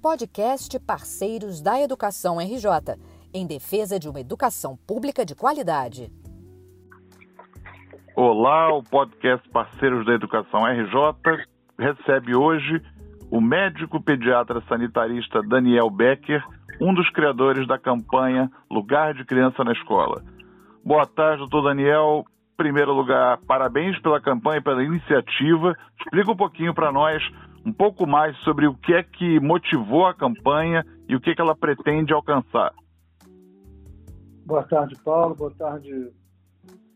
podcast Parceiros da Educação RJ, em defesa de uma educação pública de qualidade. Olá, o podcast Parceiros da Educação RJ recebe hoje o médico pediatra sanitarista Daniel Becker, um dos criadores da campanha Lugar de Criança na Escola. Boa tarde, doutor Daniel. Em primeiro lugar, parabéns pela campanha, pela iniciativa. Explica um pouquinho para nós um pouco mais sobre o que é que motivou a campanha e o que, é que ela pretende alcançar. Boa tarde, Paulo. Boa tarde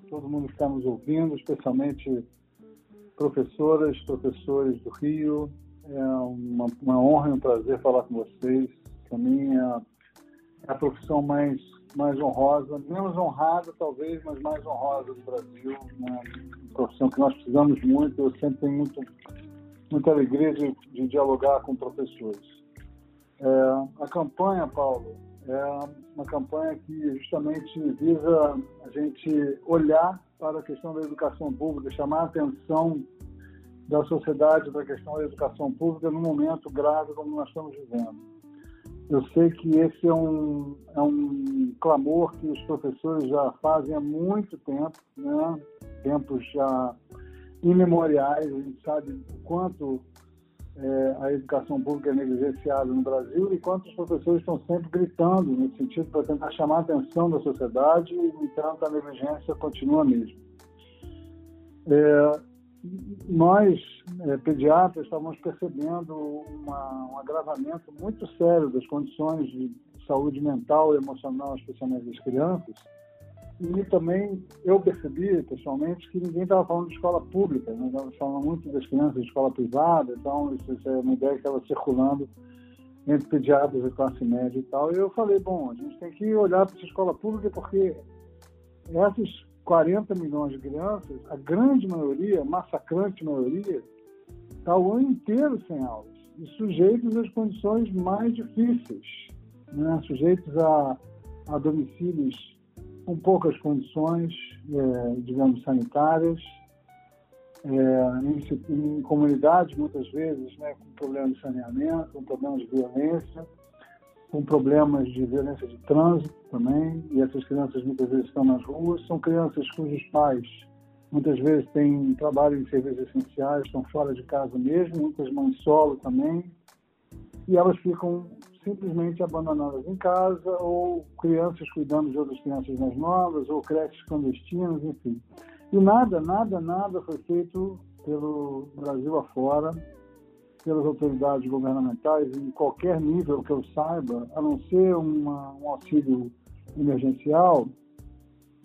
todo mundo que está nos ouvindo, especialmente professoras, professores do Rio. É uma, uma honra e um prazer falar com vocês. Para mim, é a profissão mais, mais honrosa, menos honrada talvez, mas mais honrosa do Brasil. Uma profissão que nós precisamos muito. Eu sempre tenho muito muita alegria de, de dialogar com professores. É, a campanha, Paulo, é uma campanha que justamente visa a gente olhar para a questão da educação pública, chamar a atenção da sociedade para a questão da educação pública num momento grave como nós estamos vivendo. Eu sei que esse é um, é um clamor que os professores já fazem há muito tempo, né? tempos já imemoriais, a gente sabe o quanto é, a educação pública é negligenciada no Brasil e quantos professores estão sempre gritando nesse sentido para tentar chamar a atenção da sociedade e, entanto, a negligência continua mesmo. É, nós, é, pediatras, estávamos percebendo uma, um agravamento muito sério das condições de saúde mental e emocional, especialmente das crianças, e também eu percebi, pessoalmente, que ninguém estava falando de escola pública, né? falando muito das crianças de escola privada, então isso é uma ideia que estava circulando entre pediatras de classe média e tal. E eu falei, bom, a gente tem que olhar para essa escola pública porque essas 40 milhões de crianças, a grande maioria, massacrante maioria, está o ano inteiro sem aulas e sujeitos às condições mais difíceis, né? sujeitos a, a domicílios com poucas condições, é, digamos, sanitárias, é, em, em, comunidades, muitas vezes, né, com problemas de saneamento, com problemas de violência, com problemas de violência de trânsito também, e essas crianças muitas vezes estão nas ruas, são crianças cujos pais muitas vezes têm trabalho em serviços essenciais, estão fora de casa mesmo, muitas mães solo também, e elas ficam simplesmente abandonadas em casa, ou crianças cuidando de outras crianças mais novas, ou creches clandestinas, enfim. E nada, nada, nada foi feito pelo Brasil afora, pelas autoridades governamentais, em qualquer nível que eu saiba, a não ser uma, um auxílio emergencial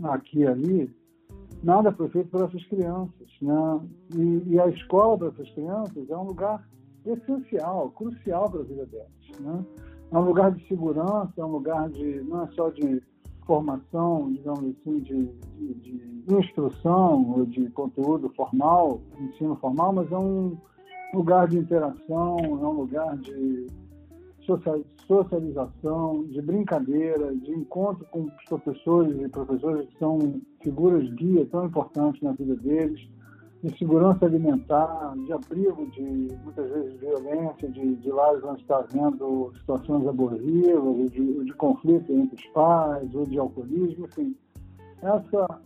aqui e ali, nada foi feito para essas crianças. Né? E, e, a escola para essas crianças é um lugar essencial, crucial para a vida delas. Né? É um lugar de segurança, é um lugar de não é só de formação, digamos assim, de, de, de instrução de conteúdo formal, ensino formal, mas é um lugar de interação, é um lugar de socialização, de brincadeira, de encontro com professores e professoras que são figuras guia tão importantes na vida deles de segurança alimentar, de abrigo de, muitas vezes, violência, de, de lares onde está havendo situações abusivas, de, de conflito entre os pais, ou de alcoolismo, enfim. Essa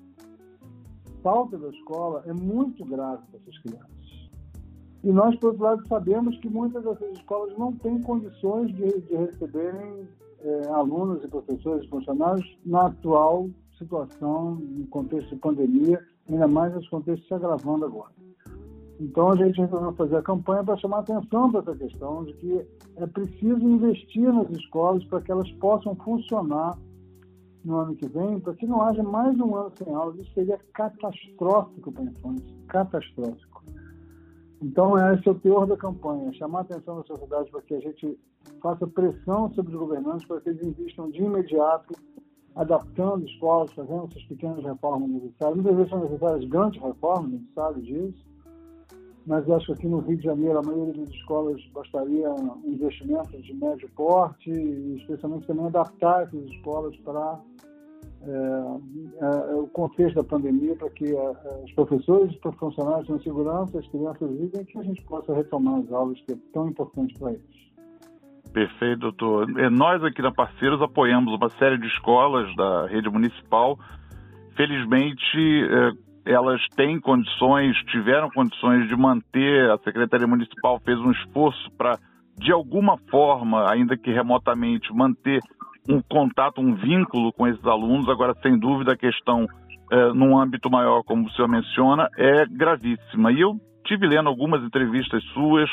falta da escola é muito grave para essas crianças. E nós, por outro lado, sabemos que muitas dessas escolas não têm condições de, de receberem é, alunos e professores e funcionários na atual situação, no contexto de pandemia, ainda mais nesse contexto se agravando agora. Então a gente resolveu fazer a campanha para chamar atenção para essa questão de que é preciso investir nas escolas para que elas possam funcionar no ano que vem, para que não haja mais um ano sem aulas. Isso seria catastrófico para a infância, catastrófico. Então esse é o teor da campanha, chamar a atenção da sociedade para que a gente faça pressão sobre os governantes para que eles investam de imediato adaptando escolas, fazendo essas pequenas reformas necessárias. Muitas vezes são necessárias grandes reformas, a gente sabe disso, mas acho que aqui no Rio de Janeiro a maioria das escolas bastaria um investimento de médio porte especialmente também adaptar essas escolas para é, é, o contexto da pandemia para que é, os professores, os funcionários tenham segurança, as crianças vivem que a gente possa retomar as aulas que é tão importante para eles. Perfeito, doutor. É, nós aqui na Parceiros apoiamos uma série de escolas da rede municipal. Felizmente, é, elas têm condições, tiveram condições de manter, a Secretaria Municipal fez um esforço para, de alguma forma, ainda que remotamente, manter um contato, um vínculo com esses alunos. Agora, sem dúvida, a questão, é, num âmbito maior, como o senhor menciona, é gravíssima. E eu tive lendo algumas entrevistas suas,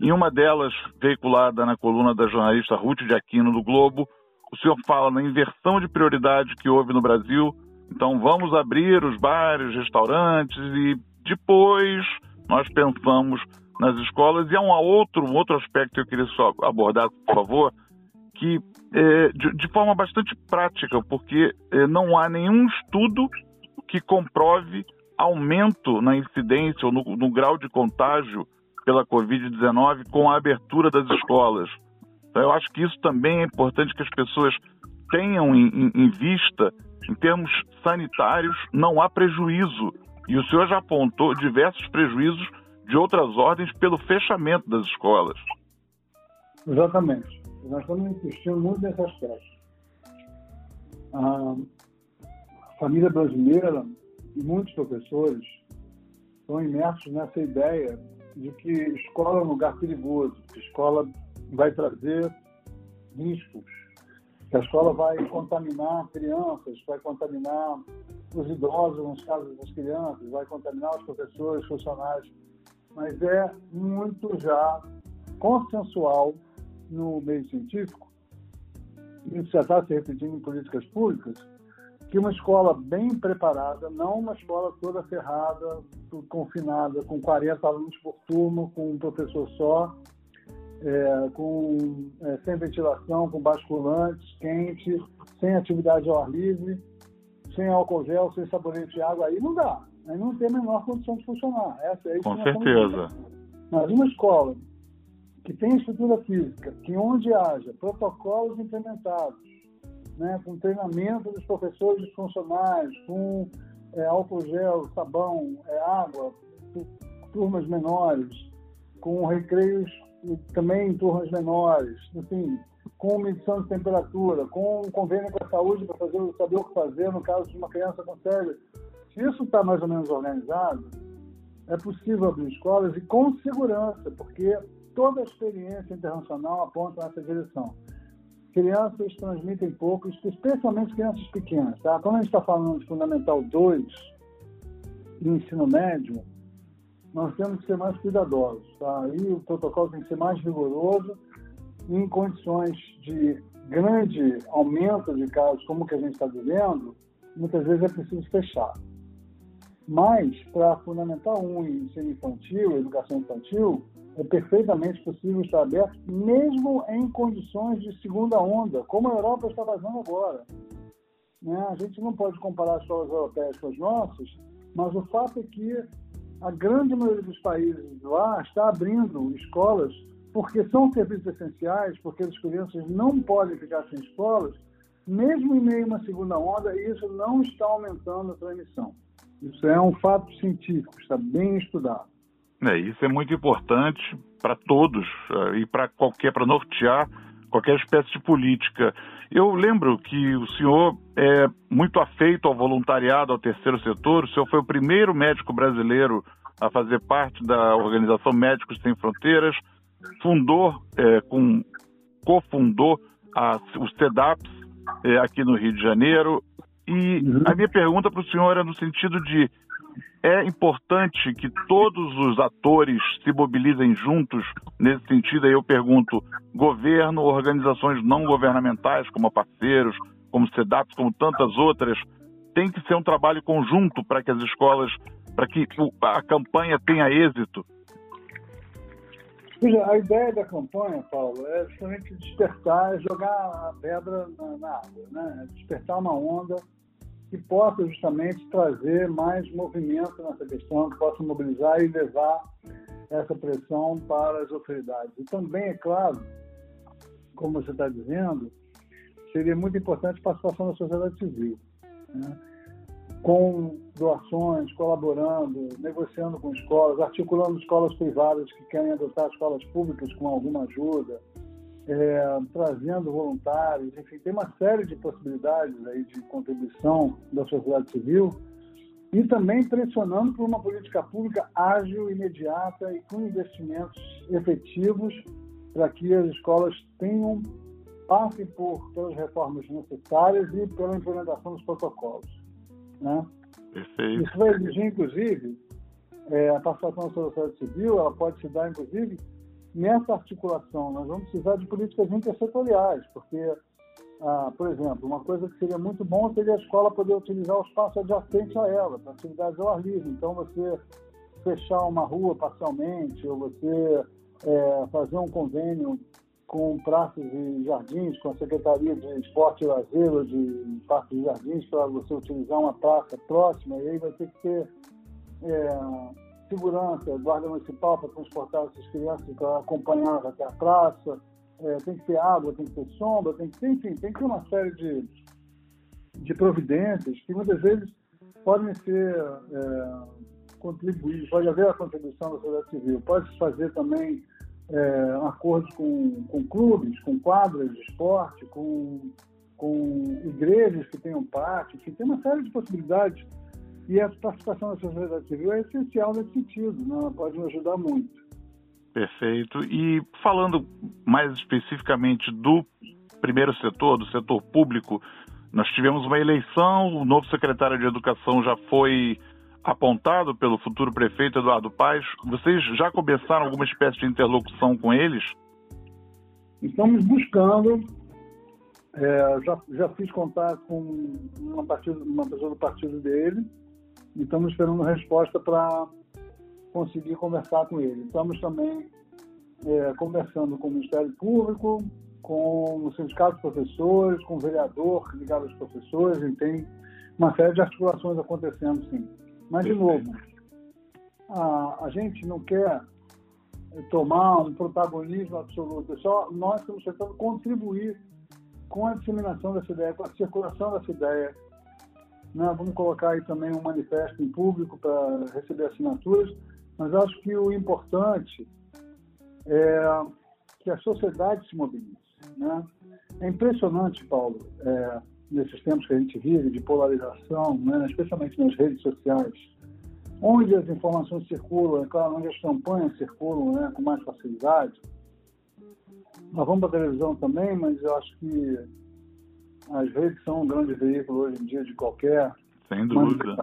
em uma delas, veiculada na coluna da jornalista Ruth de Aquino do Globo, o senhor fala na inversão de prioridade que houve no Brasil. Então, vamos abrir os bares, restaurantes e depois nós pensamos nas escolas. E há um outro, um outro aspecto que eu queria só abordar, por favor, que é, de, de, forma bastante prática, porque é, não há nenhum estudo que comprove aumento na incidência ou no, no grau de contágio pela Covid-19 com a abertura das escolas. Então, eu acho que isso também é importante que as pessoas tenham em, em, em vista, em termos sanitários, não há prejuízo. E o senhor já apontou diversos prejuízos de outras ordens pelo fechamento das escolas. Exatamente. Nós estamos insistindo muito nesse aspecto. A família brasileira e muitos professores estão imersos nessa ideia de que escola é um lugar perigoso, que escola vai trazer riscos, que a escola vai contaminar crianças, vai contaminar os idosos, nos casos das crianças, vai contaminar os professores, funcionários. Mas é muito já consensual no meio científico, isso já está se repetindo em políticas públicas, que uma escola bem preparada, não uma escola toda ferrada, confinada, com 40 alunos por turno, com um professor só, é, com, é, sem ventilação, com basculantes, quente, sem atividade ao ar livre, sem álcool gel, sem sabonete de água, aí não dá. Aí não tem a menor condição de funcionar. Essa é com certeza. Mas uma escola que tem estrutura física, que onde haja protocolos implementados, né, com treinamento dos professores e funcionários, com é, álcool gel, sabão, é, água, turmas menores, com recreios também em turmas menores, enfim, com medição de temperatura, com um convênio com a saúde para fazer, saber o que fazer no caso de uma criança com. Se isso está mais ou menos organizado, é possível abrir escolas e com segurança, porque toda a experiência internacional aponta nessa direção crianças transmitem pouco, especialmente crianças pequenas. Tá? Quando a gente está falando de Fundamental 2 e ensino médio, nós temos que ser mais cuidadosos. Tá? E o protocolo tem que ser mais rigoroso em condições de grande aumento de casos, como que a gente está vivendo, muitas vezes é preciso fechar. Mas, para Fundamental 1 e ensino infantil, educação infantil, é perfeitamente possível estar aberto, mesmo em condições de segunda onda, como a Europa está fazendo agora. Né? A gente não pode comparar as escolas europeias com as nossas, mas o fato é que a grande maioria dos países lá está abrindo escolas porque são serviços essenciais, porque as crianças não podem ficar sem escolas, mesmo em meio a uma segunda onda, isso não está aumentando a transmissão. Isso é um fato científico, está bem estudado. É, isso é muito importante para todos uh, e para qualquer, para nortear qualquer espécie de política. Eu lembro que o senhor é muito afeito ao voluntariado, ao terceiro setor. O senhor foi o primeiro médico brasileiro a fazer parte da organização Médicos Sem Fronteiras, fundou, é, com, cofundou a, o CEDAPS é, aqui no Rio de Janeiro. E uhum. a minha pergunta para o senhor é no sentido de é importante que todos os atores se mobilizem juntos nesse sentido. Aí eu pergunto: governo, organizações não governamentais, como parceiros, como CEDAPs, como tantas outras, tem que ser um trabalho conjunto para que as escolas, para que a campanha tenha êxito. A ideia da campanha, Paulo, é justamente despertar, jogar a pedra na, na água, né? despertar uma onda que possa justamente trazer mais movimento nessa questão, que possa mobilizar e levar essa pressão para as autoridades. E também, é claro, como você está dizendo, seria muito importante a participação da sociedade civil, né? Com doações, colaborando, negociando com escolas, articulando escolas privadas que querem adotar escolas públicas com alguma ajuda, é, trazendo voluntários, enfim, tem uma série de possibilidades aí de contribuição da sociedade civil e também pressionando por uma política pública ágil, imediata e com investimentos efetivos para que as escolas tenham passem por pelas reformas necessárias e pela implementação dos protocolos. Né? Perfeito. Isso vai exigir, inclusive, é, a participação da sociedade civil, ela pode se dar, inclusive, nessa articulação. Nós vamos precisar de políticas intersetoriais, porque, ah, por exemplo, uma coisa que seria muito bom seria a escola poder utilizar o espaço adjacente a ela, para atividades ao ar livre. Então, você fechar uma rua parcialmente, ou você é, fazer um convênio com praças e jardins, com a Secretaria de Esporte e Lazer, de Parques e Jardins, para você utilizar uma praça próxima, e aí vai ter que ter é, segurança, guarda municipal para transportar essas crianças para acompanhar até a praça, é, tem que ter água, tem que ter sombra, tem que enfim, tem que ter uma série de, de providências que muitas vezes podem ser é, contribuir, pode haver a contribuição da sociedade civil, pode se fazer também é, acordos com, com clubes, com quadras de esporte, com, com igrejas que tenham parte, enfim, tem uma série de possibilidades e a participação da sociedade civil é essencial nesse sentido, né? ela pode nos ajudar muito. Perfeito. E falando mais especificamente do primeiro setor, do setor público, nós tivemos uma eleição, o novo secretário de Educação já foi apontado pelo futuro prefeito Eduardo Paes. Vocês já começaram alguma espécie de interlocução com eles? Estamos buscando. É, já, já fiz contato com uma, uma pessoa do partido dele estamos esperando resposta para conseguir conversar com ele. Estamos também é, conversando com o Ministério Público, com o Sindicato de Professores, com o vereador ligado aos professores, e tem uma série de articulações acontecendo, sim. Mas, de novo, a, a gente não quer tomar um protagonismo absoluto, só nós estamos tentando contribuir com a disseminação dessa ideia, com a circulação dessa ideia. Né? Vamos colocar aí também um manifesto em público para receber assinaturas, mas acho que o importante é que a sociedade se mobilize. Né? É impressionante, Paulo, é, nesses tempos que a gente vive de polarização, né, especialmente nas redes sociais, onde as informações circulam, é claro, onde as campanhas circulam né, com mais facilidade. Nós vamos para a televisão também, mas eu acho que as redes são um grande veículo hoje em dia de qualquer Sem dúvida.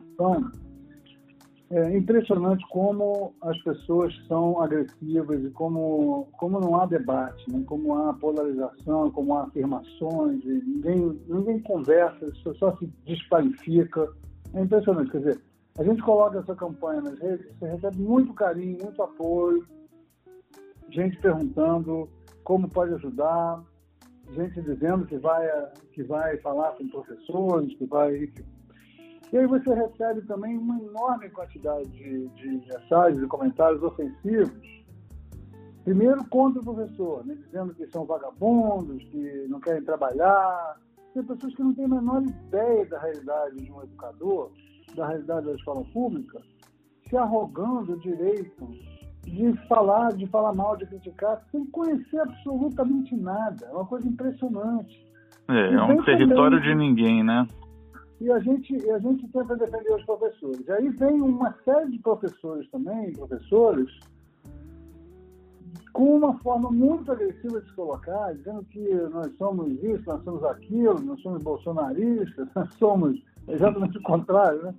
É impressionante como as pessoas são agressivas e como, como não há debate, né? como há polarização, como há afirmações, ninguém, ninguém conversa, só, se desqualifica. É impressionante. Quer dizer, a gente coloca essa campanha nas redes, você recebe muito carinho, muito apoio, gente perguntando como pode ajudar, gente dizendo que vai, que vai falar com professores, que vai e aí você recebe também uma enorme quantidade de, de mensagens e comentários ofensivos. Primeiro contra o professor, né, dizendo que são vagabundos, que não querem trabalhar. Tem pessoas que não têm a menor ideia da realidade de um educador, da realidade da escola pública, se arrogando o direito de falar, de falar mal, de criticar, sem conhecer absolutamente nada. É uma coisa impressionante. É, é um território também, de ninguém, né? E a gente, a gente tenta defender os professores. Aí vem uma série de professores também, professores, com uma forma muito agressiva de se colocar, dizendo que nós somos isso, nós somos aquilo, nós somos bolsonaristas, nós somos exatamente o contrário, né?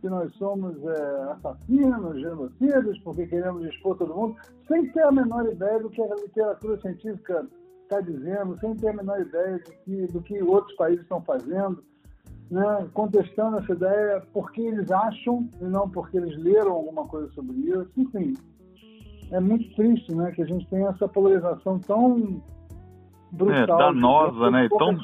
que nós somos é, assassinos, genocidas, porque queremos expor todo mundo, sem ter a menor ideia do que a literatura científica está dizendo, sem ter a menor ideia de que, do que outros países estão fazendo né, contestando essa ideia porque eles acham e não porque eles leram alguma coisa sobre isso. Enfim, é muito triste né, que a gente tenha essa polarização tão brutal. É, danosa, né? Então,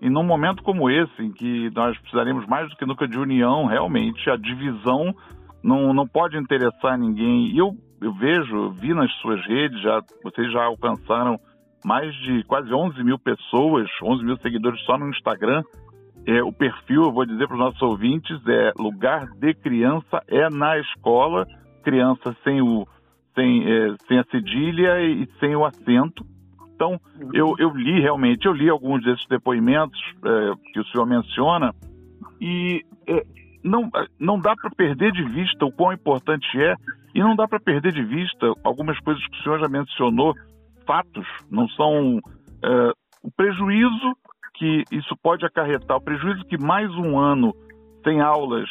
e num momento como esse, em que nós precisaríamos mais do que nunca de união, realmente, a divisão não, não pode interessar ninguém. E eu, eu vejo, vi nas suas redes, já, vocês já alcançaram mais de quase 11 mil pessoas, 11 mil seguidores só no Instagram. É, o perfil, eu vou dizer para os nossos ouvintes, é lugar de criança é na escola, criança sem, o, sem, é, sem a cedilha e sem o acento. Então, eu, eu li realmente, eu li alguns desses depoimentos é, que o senhor menciona e é, não, não dá para perder de vista o quão importante é e não dá para perder de vista algumas coisas que o senhor já mencionou, fatos, não são é, o prejuízo que isso pode acarretar, o prejuízo que mais um ano sem aulas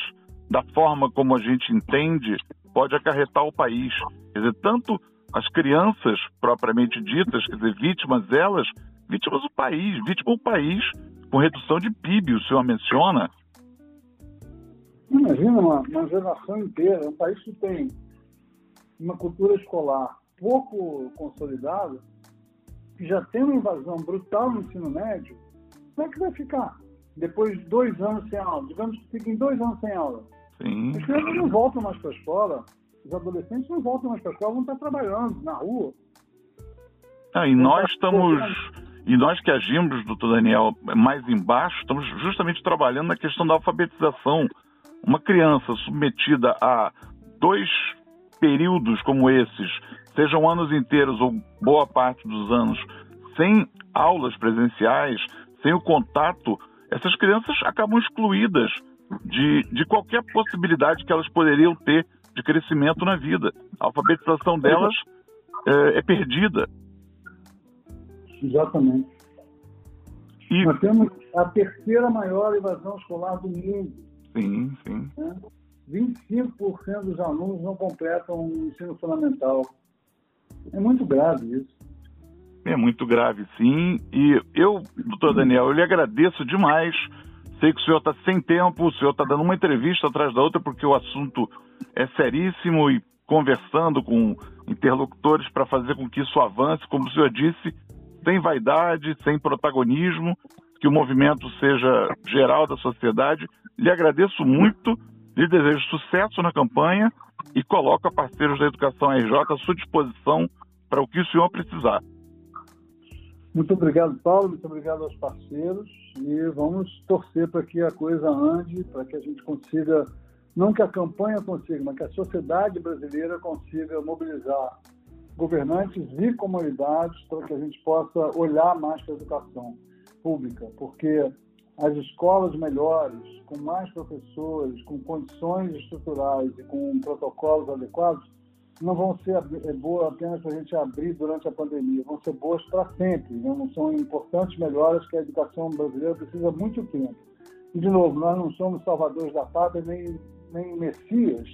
da forma como a gente entende pode acarretar o país. Quer dizer, tanto as crianças propriamente ditas, quer dizer, vítimas elas, vítimas do país, vítima do país com redução de PIB, o senhor menciona. Imagina uma, uma geração inteira, um país que tem uma cultura escolar pouco consolidada, que já tem uma invasão brutal no ensino médio, como é que vai ficar? Depois de dois anos sem aula, digamos que fiquem dois anos sem aula. Sim. As crianças não voltam mais para a escola, os adolescentes não voltam mais para a escola, vão estar trabalhando na rua. Ah, e nós estamos, e nós que agimos, doutor Daniel, mais embaixo, estamos justamente trabalhando na questão da alfabetização. Uma criança submetida a dois períodos como esses, sejam anos inteiros ou boa parte dos anos, sem aulas presenciais, sem o contato, essas crianças acabam excluídas de, de qualquer possibilidade que elas poderiam ter de crescimento na vida. A alfabetização delas é, é perdida. Exatamente. E... Nós temos a terceira maior evasão escolar do mundo. Sim, sim. Né? 25% dos alunos não completam o ensino fundamental. É muito grave isso. É muito grave, sim. E eu, doutor Daniel, eu lhe agradeço demais Sei que o senhor está sem tempo, o senhor está dando uma entrevista atrás da outra, porque o assunto é seríssimo e conversando com interlocutores para fazer com que isso avance, como o senhor disse, sem vaidade, sem protagonismo, que o movimento seja geral da sociedade. Lhe agradeço muito, lhe desejo sucesso na campanha e coloco a parceiros da Educação RJ à sua disposição para o que o senhor precisar. Muito obrigado, Paulo. Muito obrigado aos parceiros. E vamos torcer para que a coisa ande, para que a gente consiga, não que a campanha consiga, mas que a sociedade brasileira consiga mobilizar governantes e comunidades para que a gente possa olhar mais para a educação pública, porque as escolas melhores, com mais professores, com condições estruturais e com protocolos adequados, não vão ser é, boas apenas para a gente abrir durante a pandemia, vão ser boas para sempre. Né? Não são importantes melhoras que a educação brasileira precisa muito tempo. E, de novo, nós não somos salvadores da pátria nem, nem messias,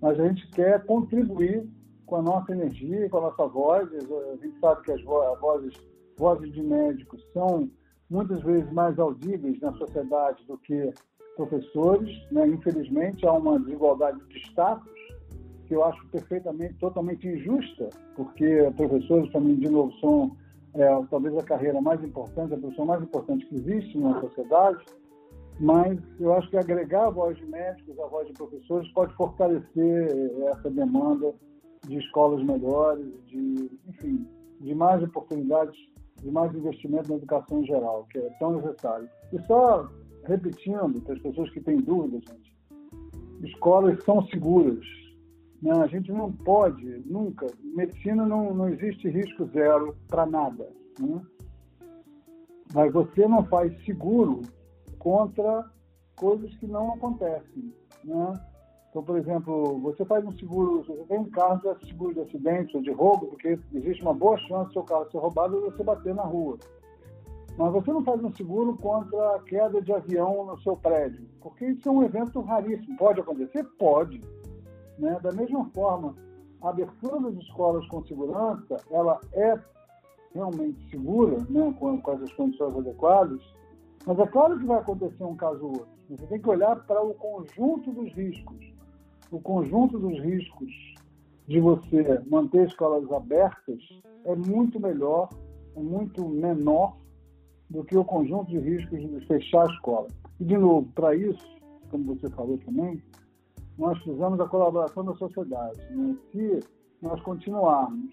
mas a gente quer contribuir com a nossa energia, com a nossa voz. A gente sabe que as vozes, vozes de médicos são muitas vezes mais audíveis na sociedade do que professores. Né? Infelizmente, há uma desigualdade de status que eu acho perfeitamente, totalmente injusta, porque professores também, de novo, são é, talvez a carreira mais importante, a profissão mais importante que existe na sociedade, mas eu acho que agregar a voz de médicos, a voz de professores, pode fortalecer essa demanda de escolas melhores, de, enfim, de mais oportunidades, de mais investimento na educação em geral, que é tão necessário. E só repetindo, para as pessoas que têm dúvidas, gente, escolas são seguras, a gente não pode, nunca. Medicina não, não existe risco zero para nada. Né? Mas você não faz seguro contra coisas que não acontecem. Né? Então, por exemplo, você faz um seguro, você tem um carro seguro de acidente ou de roubo, porque existe uma boa chance do seu carro ser roubado e você bater na rua. Mas você não faz um seguro contra a queda de avião no seu prédio, porque isso é um evento raríssimo. Pode acontecer? Pode. Né? Da mesma forma, a abertura das escolas com segurança, ela é realmente segura, né? com, com essas condições adequadas, mas é claro que vai acontecer um caso ou outro. Você tem que olhar para o conjunto dos riscos. O conjunto dos riscos de você manter escolas abertas é muito melhor, é muito menor do que o conjunto de riscos de fechar a escola. E, de novo, para isso, como você falou também, nós precisamos da colaboração da sociedade. Né? Se nós continuarmos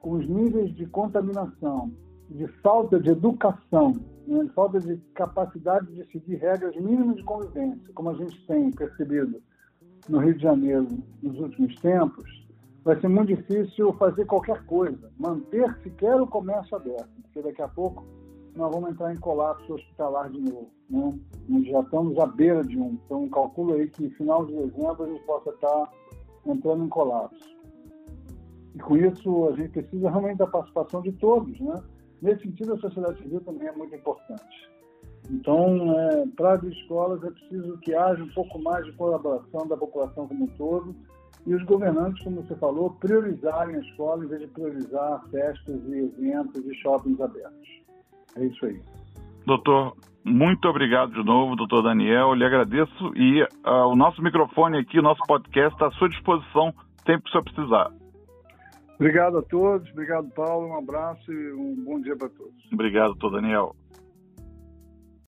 com os níveis de contaminação, de falta de educação, né? de falta de capacidade de seguir regras mínimas de convivência, como a gente tem percebido no Rio de Janeiro nos últimos tempos, vai ser muito difícil fazer qualquer coisa, manter sequer o comércio aberto, porque daqui a pouco nós vamos entrar em colapso hospitalar de novo. Né? Nós já estamos à beira de um. Então, calculo aí que final de dezembro a gente possa estar entrando em colapso. E com isso, a gente precisa realmente da participação de todos. Né? Nesse sentido, a sociedade civil também é muito importante. Então, é, para as escolas, é preciso que haja um pouco mais de colaboração da população como um todo e os governantes, como você falou, priorizarem a escola em vez de priorizar festas e eventos e shoppings abertos. É isso aí. Doutor, muito obrigado de novo, doutor Daniel. Lhe agradeço e uh, o nosso microfone aqui, o nosso podcast está à sua disposição sempre que o senhor precisar. Obrigado a todos, obrigado, Paulo. Um abraço e um bom dia para todos. Obrigado, doutor Daniel.